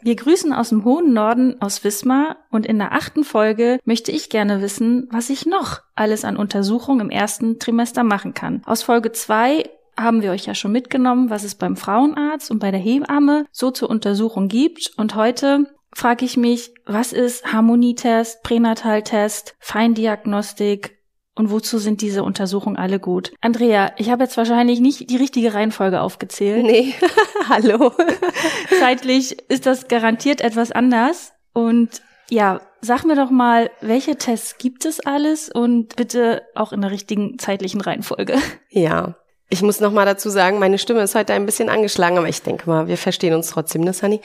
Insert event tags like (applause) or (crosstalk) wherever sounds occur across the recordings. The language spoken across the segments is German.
Wir grüßen aus dem hohen Norden aus Wismar und in der achten Folge möchte ich gerne wissen, was ich noch alles an Untersuchungen im ersten Trimester machen kann. Aus Folge zwei haben wir euch ja schon mitgenommen, was es beim Frauenarzt und bei der Hebamme so zur Untersuchung gibt. Und heute frage ich mich, was ist Harmonietest, Pränataltest, Feindiagnostik und wozu sind diese Untersuchungen alle gut? Andrea, ich habe jetzt wahrscheinlich nicht die richtige Reihenfolge aufgezählt. Nee, (laughs) hallo. (laughs) Zeitlich ist das garantiert etwas anders. Und ja, sag mir doch mal, welche Tests gibt es alles und bitte auch in der richtigen zeitlichen Reihenfolge. Ja, ich muss noch mal dazu sagen, meine Stimme ist heute ein bisschen angeschlagen, aber ich denke mal, wir verstehen uns trotzdem, ne, Sunny?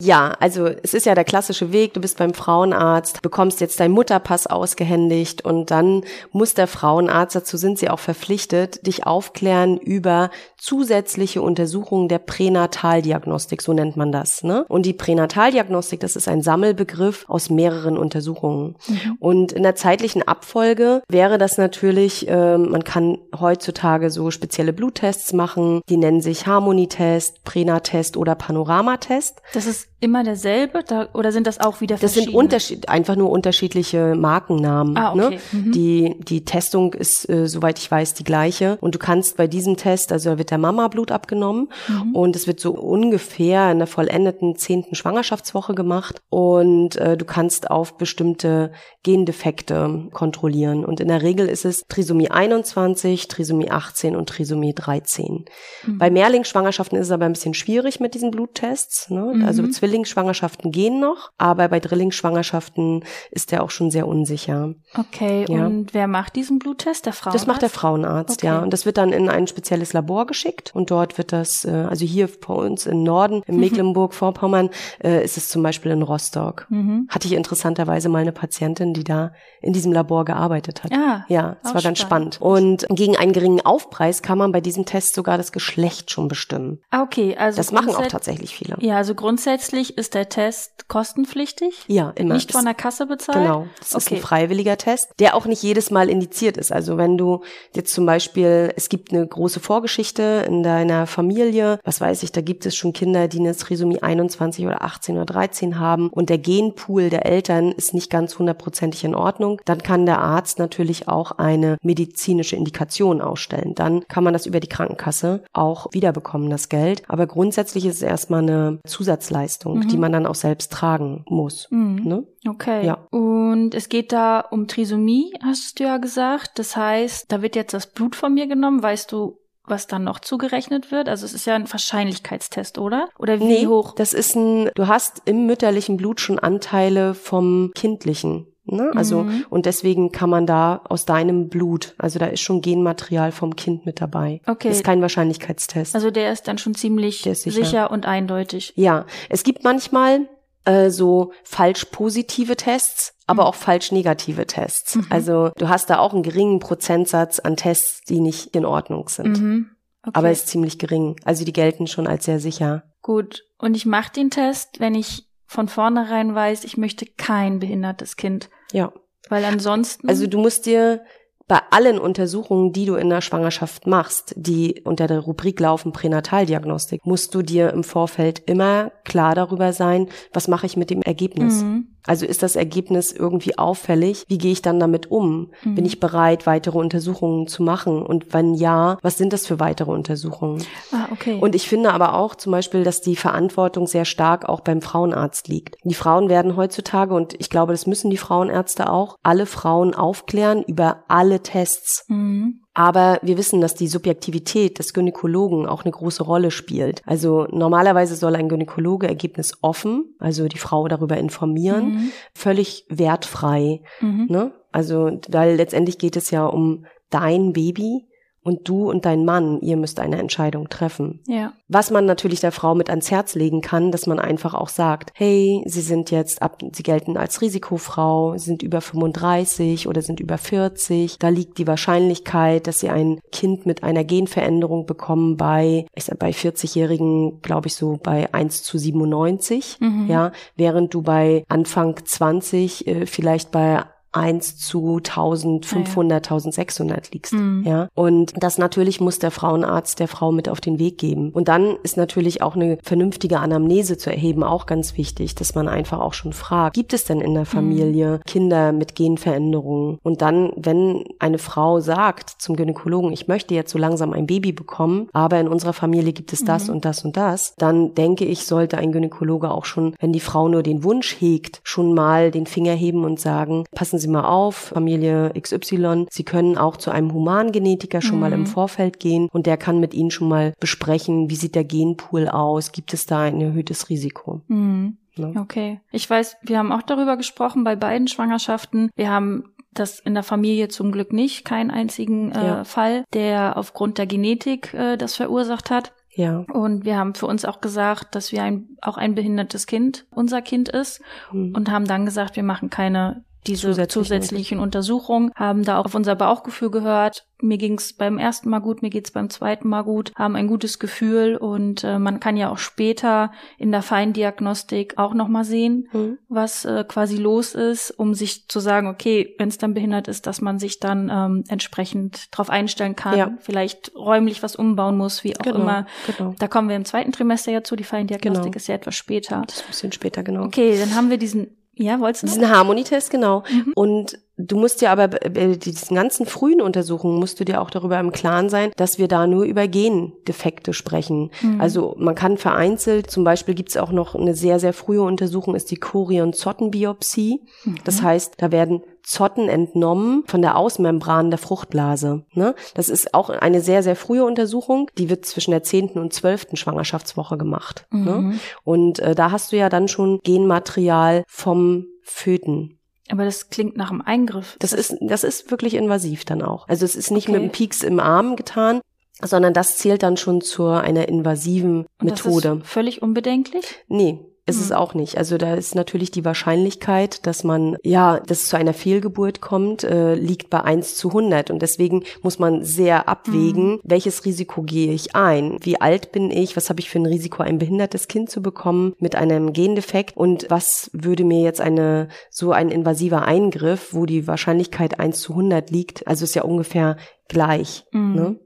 Ja, also es ist ja der klassische Weg, du bist beim Frauenarzt, bekommst jetzt deinen Mutterpass ausgehändigt und dann muss der Frauenarzt, dazu sind sie auch verpflichtet, dich aufklären über zusätzliche Untersuchungen der Pränataldiagnostik, so nennt man das. Ne? Und die Pränataldiagnostik, das ist ein Sammelbegriff aus mehreren Untersuchungen. Und in der zeitlichen Abfolge wäre das natürlich, äh, man kann heutzutage so spezielle Bluttests machen, die nennen sich Harmonietest, Pränatest oder Panoramatest. Das ist immer derselbe da, oder sind das auch wieder Das sind verschiedene? Unterschied, einfach nur unterschiedliche Markennamen. Ah, okay. ne? Mhm. Die, die Testung ist, äh, soweit ich weiß, die gleiche. Und du kannst bei diesem Test, also da wird der Mama Blut abgenommen Mhm. und es wird so ungefähr in der vollendeten zehnten Schwangerschaftswoche gemacht. Und äh, du kannst auf bestimmte Gendefekte kontrollieren. Und in der Regel ist es Trisomie 21, Trisomie 18 und Trisomie 13. Mhm. Bei Mehrlingsschwangerschaften ist es aber ein bisschen schwierig mit diesen Bluttests. Ne? Also Mhm. Zwillingsschwangerschaften gehen noch, aber bei Drillingsschwangerschaften ist der auch schon sehr unsicher. Okay, Ja. und wer macht diesen Bluttest? Der Frauenarzt? Das macht der Frauenarzt, Okay. ja. Und das wird dann in ein spezielles Labor geschickt und dort wird das, äh, also hier bei uns im Norden, in Mecklenburg-Vorpommern, äh, ist es zum Beispiel in Rostock. Mhm. Hatte ich interessanterweise mal eine Patientin, die da in diesem Labor gearbeitet hat. Ah, Ja, es war ganz spannend. spannend. Und gegen einen geringen Aufpreis kann man bei diesem Test sogar das Geschlecht schon bestimmen. Ah, okay, also Das machen auch tatsächlich viele. Ja, also grundsätzlich ist der Test kostenpflichtig. Ja, immer. Nicht von der Kasse bezahlt. Genau, das ist Okay. ein freiwilliger Test, der auch nicht jedes Mal indiziert ist. Also wenn du jetzt zum Beispiel, es gibt eine große Vorgeschichte in deiner Familie, was weiß ich, da gibt es schon Kinder, die eine Trisomie 21 oder 18 oder 13 haben und der Genpool der Eltern ist nicht ganz hundertprozentig in Ordnung, dann kann der Arzt natürlich auch eine medizinische Indikation ausstellen. Dann kann man das über die Krankenkasse auch wiederbekommen, das Geld. Aber grundsätzlich ist es erstmal eine Zusatzleistung, die man dann auch selbst tragen muss. Mhm. Ne? Okay. Ja. Und es geht da um Trisomie, hast du ja gesagt. Das heißt, da wird jetzt das Blut von mir genommen. Weißt du, was dann noch zugerechnet wird? Also es ist ja ein Wahrscheinlichkeitstest, oder? Oder wie Nee, hoch? das ist ein, du hast im mütterlichen Blut schon Anteile vom kindlichen. Ne? Also, Mhm. und deswegen kann man da aus deinem Blut, also da ist schon Genmaterial vom Kind mit dabei. Okay. Ist kein Wahrscheinlichkeitstest. Also der ist dann schon ziemlich sicher. sicher. und eindeutig. ja, es gibt manchmal äh, so falsch positive Tests, aber Mhm. auch falsch negative Tests. Also du hast da auch einen geringen Prozentsatz an Tests, die nicht in Ordnung sind. Mhm. Okay. Aber ist ziemlich gering. Also die gelten schon als sehr sicher. Gut. Und ich mache den Test, wenn ich von vornherein weiß, ich möchte kein behindertes Kind. Ja. Weil ansonsten. Also du musst dir bei allen Untersuchungen, die du in der Schwangerschaft machst, die unter der Rubrik laufen Pränataldiagnostik, musst du dir im Vorfeld immer klar darüber sein, was mache ich mit dem Ergebnis. Mhm. Also ist das Ergebnis irgendwie auffällig? Wie gehe ich dann damit um? Mhm. Bin ich bereit, weitere Untersuchungen zu machen? Und wenn ja, was sind das für weitere Untersuchungen? Ah, okay. Und ich finde aber auch zum Beispiel, dass die Verantwortung sehr stark auch beim Frauenarzt liegt. Die Frauen werden heutzutage, und ich glaube, das müssen die Frauenärzte auch, alle Frauen aufklären über alle Tests. mhm. Aber wir wissen, dass die Subjektivität des Gynäkologen auch eine große Rolle spielt. Also normalerweise soll ein Gynäkologe Ergebnis offen, also die Frau darüber informieren, Mhm. völlig wertfrei. Mhm. Ne? Also, weil letztendlich geht es ja um dein Baby und du und dein Mann, ihr müsst eine Entscheidung treffen. Ja. Was man natürlich der Frau mit ans Herz legen kann, dass man einfach auch sagt, hey, sie sind jetzt ab, sie gelten als Risikofrau, sind über 35 oder sind über 40. Da liegt die Wahrscheinlichkeit, dass sie ein Kind mit einer Genveränderung bekommen bei, ich sag, bei 40-Jährigen, glaube ich so bei 1 zu 97, ja, während du bei Anfang 20 äh, vielleicht bei 1 zu 1500, 1600 liegst. Ja. Und das natürlich muss der Frauenarzt der Frau mit auf den Weg geben. Und dann ist natürlich auch eine vernünftige Anamnese zu erheben auch ganz wichtig, dass man einfach auch schon fragt, gibt es denn in der Familie Kinder mit Genveränderungen? Und dann, wenn eine Frau sagt zum Gynäkologen, ich möchte jetzt so langsam ein Baby bekommen, aber in unserer Familie gibt es das und das und das, dann denke ich, sollte ein Gynäkologe auch schon, wenn die Frau nur den Wunsch hegt, schon mal den Finger heben und sagen, passen Sie mal auf, Familie XY, Sie können auch zu einem Humangenetiker schon mal im Vorfeld gehen und der kann mit Ihnen schon mal besprechen, wie sieht der Genpool aus, gibt es da ein erhöhtes Risiko. Mhm. Ne? Okay. Ich weiß, wir haben auch darüber gesprochen bei beiden Schwangerschaften. Wir haben das in der Familie zum Glück nicht, keinen einzigen äh, Ja. Fall, der aufgrund der Genetik äh, das verursacht hat. Ja. Und wir haben für uns auch gesagt, dass wir ein, auch ein behindertes Kind unser Kind ist Hm. und haben dann gesagt, wir machen keine diese Zusätzlichen zusätzlichen Untersuchungen, haben da auch auf unser Bauchgefühl gehört. Mir ging's beim ersten Mal gut, mir geht's beim zweiten Mal gut, haben ein gutes Gefühl und äh, man kann ja auch später in der Feindiagnostik auch noch mal sehen, Hm. was äh, quasi los ist, um sich zu sagen, okay, wenn es dann behindert ist, dass man sich dann ähm, entsprechend darauf einstellen kann, Ja. vielleicht räumlich was umbauen muss, wie auch Genau, immer. genau. Da kommen wir im zweiten Trimester ja zu, die Feindiagnostik Genau. ist ja etwas später. Das ist ein bisschen später, genau. Okay, dann haben wir diesen, ja, wolltest du? Diesen Harmonietest, genau. Mhm. Und du musst dir aber bei diesen ganzen frühen Untersuchungen musst du dir auch darüber im Klaren sein, dass wir da nur über Gendefekte sprechen. Mhm. Also man kann vereinzelt, zum Beispiel gibt's auch noch eine sehr, sehr frühe Untersuchung, ist die Chorion-Zottenbiopsie. Das Mhm. heißt, da werden Zotten entnommen von der Außenmembran der Fruchtblase. Ne? Das ist auch eine sehr, sehr frühe Untersuchung. Die wird zwischen der zehnten und zwölften Schwangerschaftswoche gemacht. Mhm. Ne? Und äh, da hast du ja dann schon Genmaterial vom Föten. Aber das klingt nach einem Eingriff. Das ist, das ist wirklich invasiv dann auch. Also es ist nicht Okay. mit einem Pieks im Arm getan, sondern das zählt dann schon zu einer invasiven Und Methode. Das ist völlig unbedenklich. Nee, ist es auch nicht. Also da ist natürlich die Wahrscheinlichkeit, dass man, ja, dass es zu einer Fehlgeburt kommt, äh, liegt bei 1 zu 100. Und deswegen muss man sehr abwägen, Hm. welches Risiko gehe ich ein? Wie alt bin ich? Was habe ich für ein Risiko, ein behindertes Kind zu bekommen mit einem Gendefekt? Und was würde mir jetzt eine, so ein invasiver Eingriff, wo die Wahrscheinlichkeit 1 zu 100 liegt? Also ist ja ungefähr gleich. Mhm. Ne?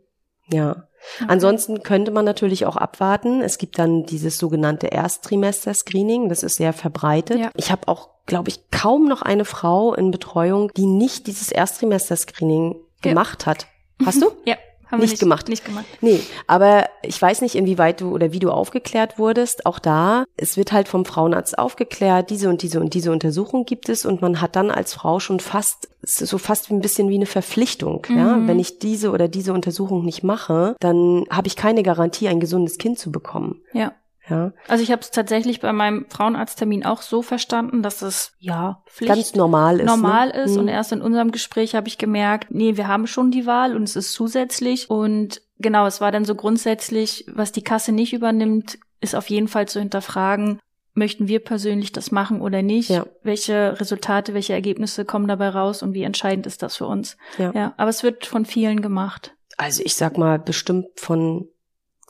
Ja. Ansonsten könnte man natürlich auch abwarten. Es gibt dann dieses sogenannte Ersttrimester-Screening. Das ist sehr verbreitet. Ja. Ich habe auch, glaube ich, kaum noch eine Frau in Betreuung, die nicht dieses Ersttrimester-Screening Ja. gemacht hat. Hast du? (laughs) Ja, haben Nicht wir nicht gemacht. Nicht gemacht. Nee, aber ich weiß nicht, inwieweit du oder wie du aufgeklärt wurdest. Auch da, es wird halt vom Frauenarzt aufgeklärt, diese und diese und diese Untersuchung gibt es und man hat dann als Frau schon fast, so fast ein bisschen wie eine Verpflichtung. Ja, Mhm. wenn ich diese oder diese Untersuchung nicht mache, dann habe ich keine Garantie, ein gesundes Kind zu bekommen. Ja. Ja, Also ich habe es tatsächlich bei meinem Frauenarzttermin auch so verstanden, dass es ja Pflicht ganz normal ist. normal ne? ist. Mhm. Und erst in unserem Gespräch habe ich gemerkt, nee, wir haben schon die Wahl und es ist zusätzlich. Und genau, es war dann so grundsätzlich, was die Kasse nicht übernimmt, ist auf jeden Fall zu hinterfragen, möchten wir persönlich das machen oder nicht? Ja. Welche Resultate, welche Ergebnisse kommen dabei raus und wie entscheidend ist das für uns? Ja. ja aber es wird von vielen gemacht. Also ich sag mal bestimmt von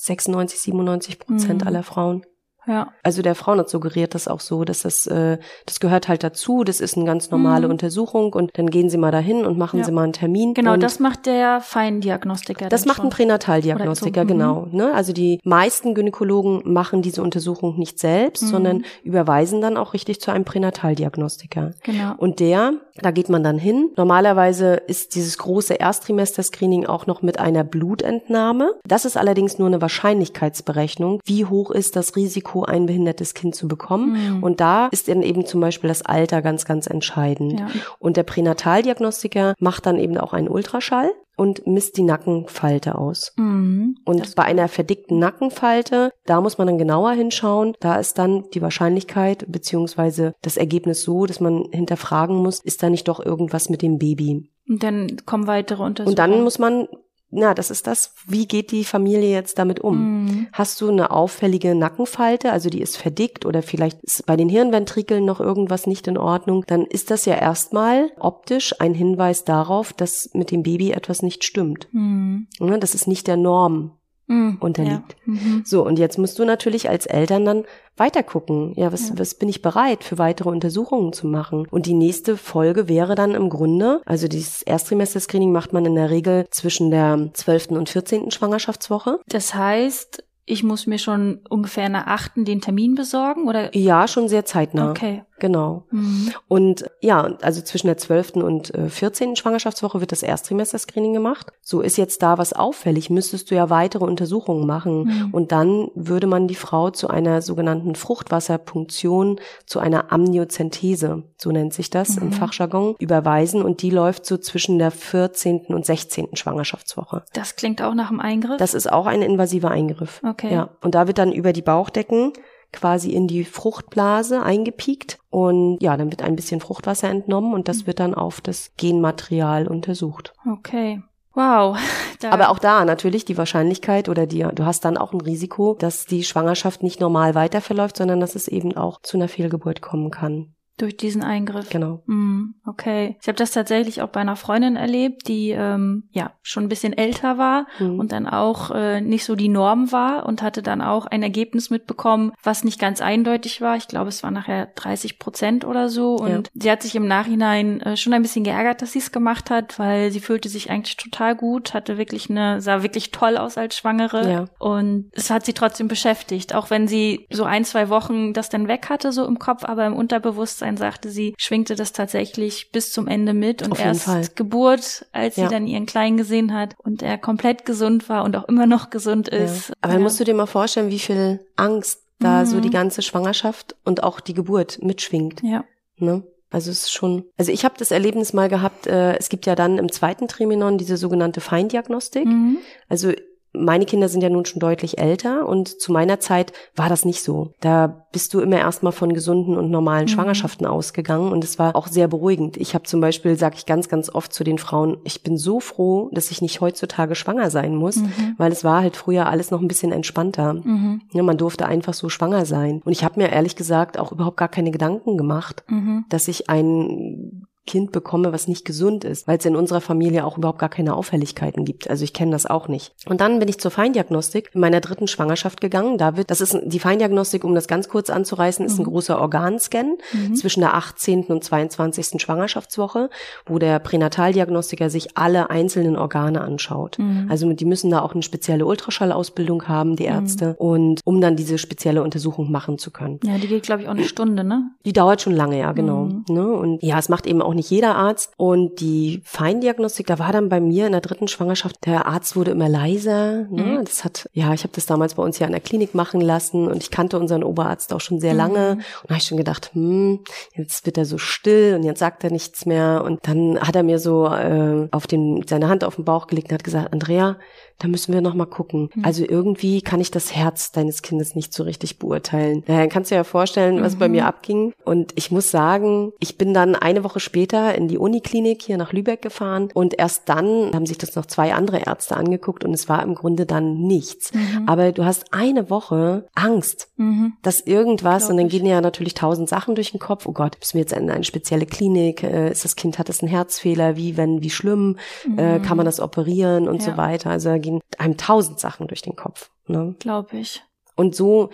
96, 97 Prozent Mhm. aller Frauen. Ja. Also der Frauenarzt suggeriert das auch so, dass das, äh, das gehört halt dazu, das ist eine ganz normale Mhm. Untersuchung und dann gehen Sie mal dahin und machen Ja. Sie mal einen Termin. Genau, das macht der Feindiagnostiker. das macht ein schon. Pränataldiagnostiker, Oder so, mhm. genau. Ne? Also die meisten Gynäkologen machen diese Untersuchung nicht selbst, Mhm. sondern überweisen dann auch richtig zu einem Pränataldiagnostiker. Genau. Und der, da geht man dann hin. Normalerweise ist dieses große Erstrimester-Screening auch noch mit einer Blutentnahme. Das ist allerdings nur eine Wahrscheinlichkeitsberechnung. Wie hoch ist das Risiko, ein behindertes Kind zu bekommen? Mhm. Und da ist dann eben zum Beispiel das Alter ganz, ganz entscheidend. Ja. Und der Pränataldiagnostiker macht dann eben auch einen Ultraschall und misst die Nackenfalte aus. Mhm. Und bei einer verdickten Nackenfalte, da muss man dann genauer hinschauen. Da ist dann die Wahrscheinlichkeit beziehungsweise das Ergebnis so, dass man hinterfragen muss, ist da nicht doch irgendwas mit dem Baby? Und dann kommen weitere Untersuchungen. Und dann muss man na, das ist das, wie geht die Familie jetzt damit um? Mhm. Hast du eine auffällige Nackenfalte, also die ist verdickt oder vielleicht ist bei den Hirnventrikeln noch irgendwas nicht in Ordnung, dann ist das ja erstmal optisch ein Hinweis darauf, dass mit dem Baby etwas nicht stimmt. Mhm. Ne, Das ist nicht der Norm Mhm. unterliegt. Ja. Mhm. So, und jetzt musst du natürlich als Eltern dann weiter gucken. Ja, was, Ja. was bin ich bereit für weitere Untersuchungen zu machen? Und die nächste Folge wäre dann im Grunde, also dieses Erstrimester-Screening macht man in der Regel zwischen der 12. und 14. Schwangerschaftswoche. Das heißt, ich muss mir schon ungefähr der achten den Termin besorgen oder? Ja, schon sehr zeitnah. Okay. Genau. Mhm. Und ja, also zwischen der 12. und äh, 14. Schwangerschaftswoche wird das Erstrimester-Screening gemacht. So ist jetzt da was auffällig, müsstest du ja weitere Untersuchungen machen. Mhm. Und dann würde man die Frau zu einer sogenannten Fruchtwasserpunktion, zu einer Amniozentese, so nennt sich das im Mhm. Fachjargon, überweisen. Und die läuft so zwischen der 14. und 16. Schwangerschaftswoche. Das klingt auch nach einem Eingriff. Das ist auch ein invasiver Eingriff. okay. Ja, und da wird dann über die Bauchdecken quasi in die Fruchtblase eingepiekt und ja, dann wird ein bisschen Fruchtwasser entnommen und Mhm. das wird dann auf das Genmaterial untersucht. Okay. Wow. (laughs) Da, Aber auch da natürlich die Wahrscheinlichkeit oder die, du hast dann auch ein Risiko, dass die Schwangerschaft nicht normal weiter verläuft, sondern dass es eben auch zu einer Fehlgeburt kommen kann. Durch diesen Eingriff. Genau. Mm, Okay. Ich habe das tatsächlich auch bei einer Freundin erlebt, die ähm, ja schon ein bisschen älter war Mhm. und dann auch äh, nicht so die Norm war und hatte dann auch ein Ergebnis mitbekommen, was nicht ganz eindeutig war. Ich glaube, es war nachher 30 Prozent oder so. Und Ja. sie hat sich im Nachhinein äh, schon ein bisschen geärgert, dass sie es gemacht hat, weil sie fühlte sich eigentlich total gut, hatte wirklich eine, sah wirklich toll aus als Schwangere. Ja. Und es hat sie trotzdem beschäftigt, auch wenn sie so ein, zwei Wochen das dann weg hatte, so im Kopf, aber im Unterbewusstsein sagte sie, schwingte das tatsächlich bis zum Ende mit und Auf erst Fall. Geburt, als Ja. sie dann ihren Kleinen gesehen hat und er komplett gesund war und auch immer noch gesund ist. Ja. Aber dann musst du dir mal vorstellen, wie viel Angst da so Mhm. die ganze Schwangerschaft und auch die Geburt mitschwingt. ja. Ne? Also es ist schon, also ich habe das Erlebnis mal gehabt, äh, es gibt ja dann im zweiten Trimenon diese sogenannte Feindiagnostik. Mhm. Also meine Kinder sind ja nun schon deutlich älter und zu meiner Zeit war das nicht so. Da bist du immer erstmal von gesunden und normalen Mhm. Schwangerschaften ausgegangen und es war auch sehr beruhigend. Ich habe zum Beispiel, sage ich ganz, ganz oft zu den Frauen, ich bin so froh, dass ich nicht heutzutage schwanger sein muss, Mhm. weil es war halt früher alles noch ein bisschen entspannter. Mhm. Ja, man durfte einfach so schwanger sein. Und ich habe mir ehrlich gesagt auch überhaupt gar keine Gedanken gemacht, Mhm. dass ich ein Kind bekomme, was nicht gesund ist, weil es in unserer Familie auch überhaupt gar keine Auffälligkeiten gibt. Also ich kenne das auch nicht. Und dann bin ich zur Feindiagnostik in meiner dritten Schwangerschaft gegangen. Da wird, das ist die Feindiagnostik, um das ganz kurz anzureißen, ist ein großer Organscan Mhm. zwischen der 18. und 22. Schwangerschaftswoche, wo der Pränataldiagnostiker sich alle einzelnen Organe anschaut. Mhm. Also die müssen da auch eine spezielle Ultraschallausbildung haben, die Ärzte, und um dann diese spezielle Untersuchung machen zu können. Ja, die geht, glaube ich, auch eine Stunde, ne? Die dauert schon lange, ja, genau. Mhm. Ne? Und ja, es macht eben auch nicht jeder Arzt. Und die Feindiagnostik, da war dann bei mir in der dritten Schwangerschaft, der Arzt wurde immer leiser. Ne? Mhm. Das hat, ja, ich habe das damals bei uns ja in der Klinik machen lassen und ich kannte unseren Oberarzt auch schon sehr lange. Mhm. Und da habe ich schon gedacht, hm, jetzt wird er so still und jetzt sagt er nichts mehr. Und dann hat er mir so äh, auf den, seine Hand auf den Bauch gelegt und hat gesagt, Andrea, da müssen wir noch mal gucken. Mhm. Also irgendwie kann ich das Herz deines Kindes nicht so richtig beurteilen. Ja, dann kannst du dir ja vorstellen, was bei Mhm. mir abging. Und ich muss sagen, ich bin dann eine Woche später in die Uniklinik hier nach Lübeck gefahren und erst dann haben sich das noch zwei andere Ärzte angeguckt und es war im Grunde dann nichts. Mhm. Aber du hast eine Woche Angst, Mhm. dass irgendwas und dann gehen ja natürlich tausend Sachen durch den Kopf. Oh Gott, müssen wir jetzt in eine spezielle Klinik? Äh, ist das Kind, hat es einen Herzfehler? Wie, wenn, wie schlimm? Äh, kann man das operieren und so Ja. weiter? Also da gehen einem tausend Sachen durch den Kopf. Ne? Glaube ich. Und so,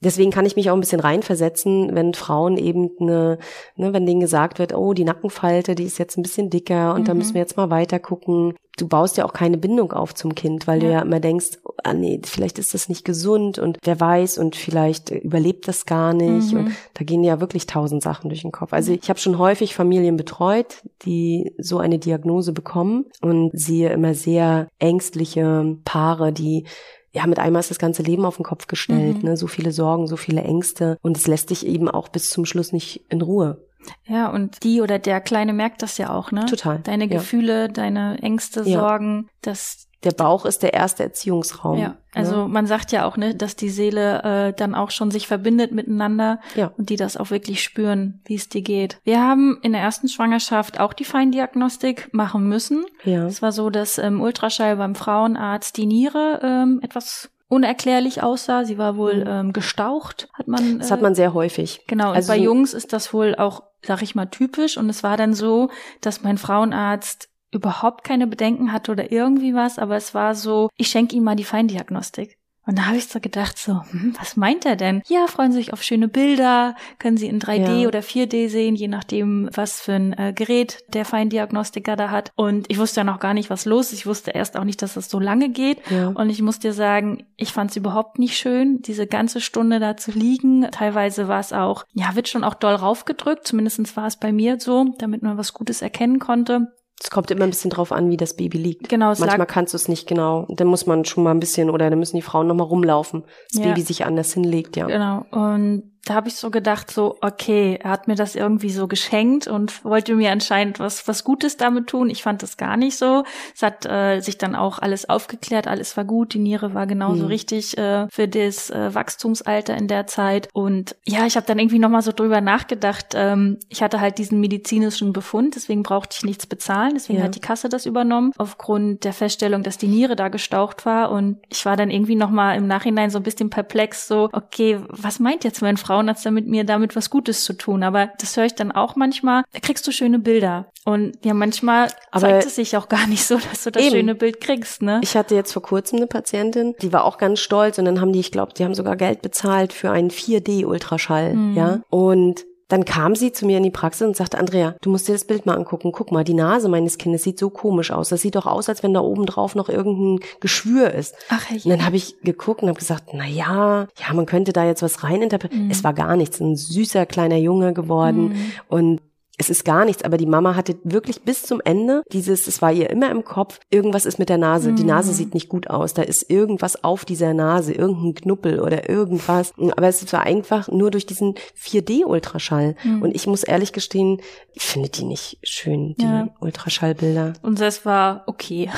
deswegen kann ich mich auch ein bisschen reinversetzen, wenn Frauen eben eine, ne, wenn denen gesagt wird, oh, die Nackenfalte, die ist jetzt ein bisschen dicker und da Mhm. müssen wir jetzt mal weiter gucken. Du baust ja auch keine Bindung auf zum Kind, weil du Ja. ja immer denkst, ah nee, vielleicht ist das nicht gesund und wer weiß und vielleicht überlebt das gar nicht. Mhm. Und da gehen ja wirklich tausend Sachen durch den Kopf. Also ich habe schon häufig Familien betreut, die so eine Diagnose bekommen und sehe immer sehr ängstliche Paare, die ja, mit einmal ist das ganze Leben auf den Kopf gestellt, Mhm. ne? So viele Sorgen, so viele Ängste. Und es lässt dich eben auch bis zum Schluss nicht in Ruhe. Ja, und die oder der Kleine merkt das ja auch, ne? Total, Deine ja. Gefühle, deine Ängste, Ja. Sorgen, das Der Bauch ist der erste Erziehungsraum. Ja, also ne? man sagt ja auch, ne, dass die Seele äh, dann auch schon sich verbindet miteinander Ja. und die das auch wirklich spüren, wie es dir geht. Wir haben in der ersten Schwangerschaft auch die Feindiagnostik machen müssen. Ja. Es war so, dass im Ultraschall beim Frauenarzt die Niere ähm, etwas unerklärlich aussah. Sie war wohl ähm, gestaucht, hat man. Mhm. Das hat äh, man sehr häufig. Genau, und Also bei Jungs ist das wohl auch, sag ich mal, typisch. Und es war dann so, dass mein Frauenarzt überhaupt keine Bedenken hatte oder irgendwie was, aber es war so, ich schenke ihm mal die Feindiagnostik. Und da habe ich so gedacht, so, hm, was meint er denn? Ja, freuen Sie sich auf schöne Bilder, können Sie in 3D Ja. oder 4D sehen, je nachdem, was für ein äh, Gerät der Feindiagnostiker da hat. Und ich wusste ja noch gar nicht, was los ist. Ich wusste erst auch nicht, dass das so lange geht. Ja. Und ich muss dir sagen, ich fand es überhaupt nicht schön, diese ganze Stunde da zu liegen. Teilweise war es auch, ja, wird schon auch doll raufgedrückt. Zumindest war es bei mir so, damit man was Gutes erkennen konnte. Es kommt immer ein bisschen drauf an, wie das Baby liegt. Genau, es Manchmal kannst du es nicht genau. Dann muss man schon mal ein bisschen oder dann müssen die Frauen noch mal rumlaufen. Das Ja. Baby sich anders hinlegt, ja. genau. Und da habe ich so gedacht, so, okay, er hat mir das irgendwie so geschenkt und wollte mir anscheinend was, was Gutes damit tun. Ich fand das gar nicht so. Es hat äh, sich dann auch alles aufgeklärt, alles war gut, die Niere war genauso Mhm. richtig äh, für das äh, Wachstumsalter in der Zeit. Und ja, ich habe dann irgendwie nochmal so drüber nachgedacht. Ähm, ich hatte halt diesen medizinischen Befund, deswegen brauchte ich nichts bezahlen. Deswegen Ja. hat die Kasse das übernommen, aufgrund der Feststellung, dass die Niere da gestaucht war. Und ich war dann irgendwie nochmal im Nachhinein so ein bisschen perplex, so, okay, was meint jetzt mein Frauenarzt damit, mir damit was Gutes zu tun? Aber das höre ich dann auch manchmal, da kriegst du schöne Bilder. Und ja, manchmal Aber- zeigt es sich auch gar nicht so, (laughs) dass du das Eben. schöne Bild kriegst, ne? Ich hatte jetzt vor kurzem eine Patientin, die war auch ganz stolz und dann haben die, ich glaube, die haben sogar Geld bezahlt für einen 4D-Ultraschall, Mhm. ja. Und dann kam sie zu mir in die Praxis und sagte, Andrea, du musst dir das Bild mal angucken. Guck mal, die Nase meines Kindes sieht so komisch aus. Das sieht doch aus, als wenn da oben drauf noch irgendein Geschwür ist. Ach, Und dann habe ich geguckt und habe gesagt, na ja, ja, man könnte da jetzt was reininterpretieren. Es war gar nichts, ein süßer kleiner Junge geworden und es ist gar nichts, aber die Mama hatte wirklich bis zum Ende dieses, es war ihr immer im Kopf, irgendwas ist mit der Nase. Die Nase sieht nicht gut aus. Da ist irgendwas auf dieser Nase, irgendein Knuppel oder irgendwas. Aber es war einfach nur durch diesen 4D-Ultraschall. Und ich muss ehrlich gestehen, ich finde die nicht schön, die Ja. Ultraschallbilder. Und das war okay.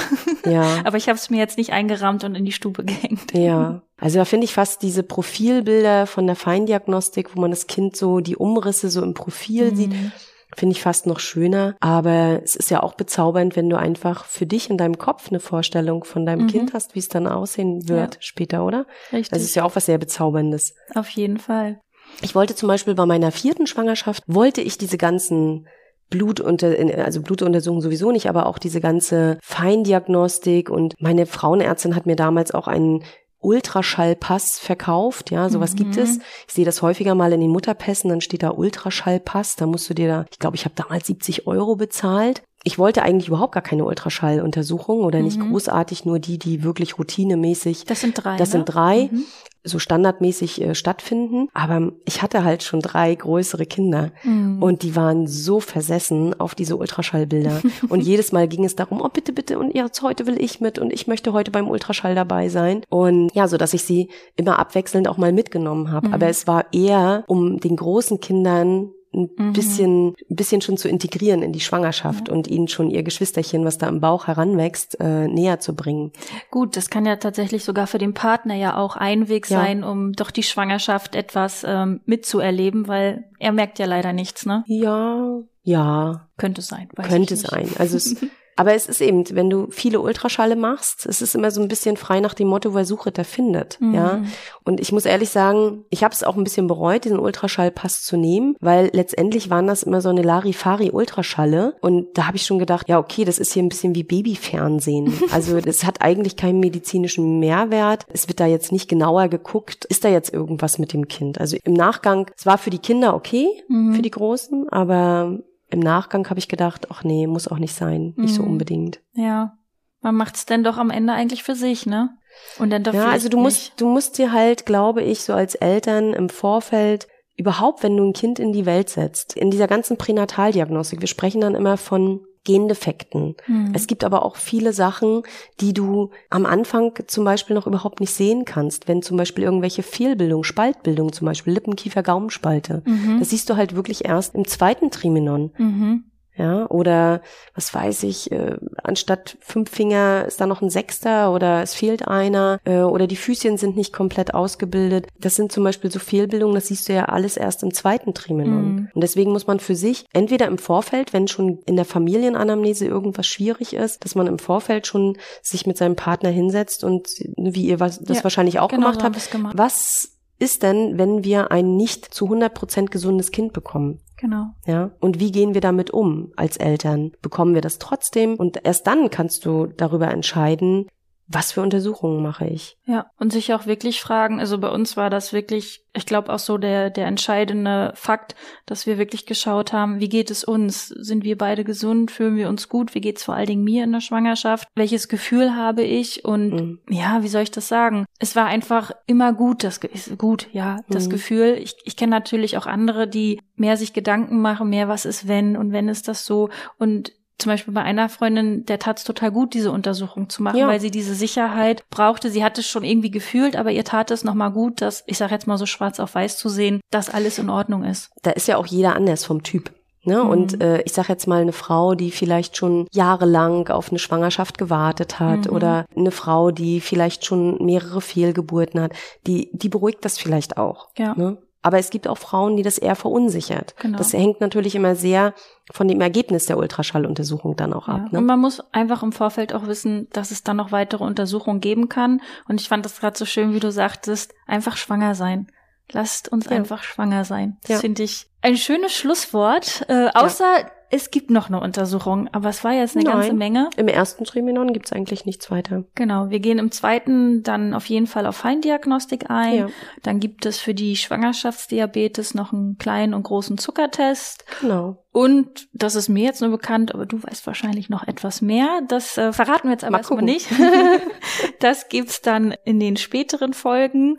Ja. (laughs) Aber ich habe es mir jetzt nicht eingerahmt und in die Stube gehängt. Ja, also da finde ich fast diese Profilbilder von der Feindiagnostik, wo man das Kind so, die Umrisse so im Profil sieht, finde ich fast noch schöner. Aber es ist ja auch bezaubernd, wenn du einfach für dich in deinem Kopf eine Vorstellung von deinem Kind hast, wie es dann aussehen wird Ja. später, oder? Richtig. Das ist ja auch was sehr Bezauberndes. Auf jeden Fall. Ich wollte zum Beispiel bei meiner vierten Schwangerschaft, wollte ich diese ganzen Blutunter, also Blutuntersuchungen sowieso nicht, aber auch diese ganze Feindiagnostik und meine Frauenärztin hat mir damals auch einen Ultraschallpass verkauft, ja, sowas gibt es. Ich sehe das häufiger mal in den Mutterpässen, dann steht da Ultraschallpass, da musst du dir da, ich glaube, ich habe damals 70 Euro bezahlt. Ich wollte eigentlich überhaupt gar keine Ultraschalluntersuchung oder nicht großartig, nur die, die wirklich routinemäßig Das sind drei. das ne? sind drei, so standardmäßig äh, stattfinden. Aber ich hatte halt schon drei größere Kinder Mhm. und die waren so versessen auf diese Ultraschallbilder. (laughs) und jedes Mal ging es darum, oh bitte, bitte, und jetzt heute will ich mit und ich möchte heute beim Ultraschall dabei sein. Und ja, so dass ich sie immer abwechselnd auch mal mitgenommen habe. Aber es war eher, um den großen Kindern ein bisschen, ein bisschen schon zu integrieren in die Schwangerschaft und ihnen schon ihr Geschwisterchen, was da im Bauch heranwächst, äh, näher zu bringen. Gut, das kann ja tatsächlich sogar für den Partner ja auch ein Weg Ja. sein, um doch die Schwangerschaft etwas ähm, mitzuerleben, weil er merkt ja leider nichts, ne? Ja, ja, Könnte sein. Weiß könnte ich nicht. sein. Also es, (laughs) aber es ist eben, wenn du viele Ultraschalle machst, es ist immer so ein bisschen frei nach dem Motto, wer sucht, der findet. Mhm. Ja. Und ich muss ehrlich sagen, ich habe es auch ein bisschen bereut, diesen Ultraschallpass zu nehmen, weil letztendlich waren das immer so eine Larifari-Ultraschalle. Und da habe ich schon gedacht, ja, okay, das ist hier ein bisschen wie Babyfernsehen. (laughs) Also das hat eigentlich keinen medizinischen Mehrwert. Es wird da jetzt nicht genauer geguckt, ist da jetzt irgendwas mit dem Kind. Also im Nachgang, es war für die Kinder okay, Mhm. für die Großen, aber im Nachgang habe ich gedacht, ach nee, muss auch nicht sein, nicht so Mhm. unbedingt. Ja. Man macht's denn doch am Ende eigentlich für sich, ne? Und dann doch Ja, also du musst, du musst dir halt, glaube ich, so als Eltern im Vorfeld überhaupt, wenn du ein Kind in die Welt setzt, in dieser ganzen Pränataldiagnostik, wir sprechen dann immer von Gendefekten. Hm. Es gibt aber auch viele Sachen, die du am Anfang zum Beispiel noch überhaupt nicht sehen kannst. Wenn zum Beispiel irgendwelche Fehlbildung, Spaltbildung, zum Beispiel Lippenkiefer, Gaumenspalte. Mhm. Das siehst du halt wirklich erst im zweiten Trimenon. Mhm. Ja, oder was weiß ich, äh, anstatt fünf Finger ist da noch ein Sechster oder es fehlt einer äh, oder die Füßchen sind nicht komplett ausgebildet. Das sind zum Beispiel so Fehlbildungen, das siehst du ja alles erst im zweiten Trimenon. Mhm. Und deswegen muss man für sich entweder im Vorfeld, wenn schon in der Familienanamnese irgendwas schwierig ist, dass man im Vorfeld schon sich mit seinem Partner hinsetzt und wie ihr was- das Ja, wahrscheinlich auch genau gemacht so habt, gemacht. was ist denn, wenn wir ein nicht zu 100 Prozent gesundes Kind bekommen? Genau. Ja, und wie gehen wir damit um als Eltern? Bekommen wir das trotzdem? Und erst dann kannst du darüber entscheiden, was für Untersuchungen mache ich. Ja, und sich auch wirklich fragen, also bei uns war das wirklich, ich glaube auch so der, der entscheidende Fakt, dass wir wirklich geschaut haben, wie geht es uns? Sind wir beide gesund? Fühlen wir uns gut? Wie geht es vor allen Dingen mir in der Schwangerschaft? Welches Gefühl habe ich? Und Mhm. ja, wie soll ich das sagen? Es war einfach immer gut, das gut, ja, das Mhm. Gefühl. Ich, ich kenne natürlich auch andere, die mehr sich Gedanken machen, mehr was ist wenn und wenn ist das so und zum Beispiel bei einer Freundin, der tat es total gut, diese Untersuchung zu machen, Ja. weil sie diese Sicherheit brauchte. Sie hatte es schon irgendwie gefühlt, aber ihr tat es nochmal gut, dass, ich sage jetzt mal so schwarz auf weiß zu sehen, dass alles in Ordnung ist. Da ist ja auch jeder anders vom Typ. Ne? Mhm. Und äh, ich sage jetzt mal eine Frau, die vielleicht schon jahrelang auf eine Schwangerschaft gewartet hat Mhm. oder eine Frau, die vielleicht schon mehrere Fehlgeburten hat, die, die beruhigt das vielleicht auch. Ja. Ne? Aber es gibt auch Frauen, die das eher verunsichert. Genau. Das hängt natürlich immer sehr von dem Ergebnis der Ultraschalluntersuchung dann auch Ja. ab. Und Ne? man muss einfach im Vorfeld auch wissen, dass es dann noch weitere Untersuchungen geben kann. Und ich fand das gerade so schön, wie du sagtest, einfach schwanger sein. Lasst uns Ja. einfach schwanger sein. Das Ja. finde ich ein schönes Schlusswort. Äh, außer es gibt noch eine Untersuchung, aber es war jetzt eine Nein. ganze Menge. Im ersten Trimenon gibt's eigentlich nichts weiter. Genau, wir gehen im zweiten dann auf jeden Fall auf Feindiagnostik ein. Ja. Dann gibt es für die Schwangerschaftsdiabetes noch einen kleinen und großen Zuckertest. Genau. Und das ist mir jetzt nur bekannt, aber du weißt wahrscheinlich noch etwas mehr. Das äh, verraten wir jetzt aber Mal erstmal nicht. (laughs) das gibt's dann in den späteren Folgen.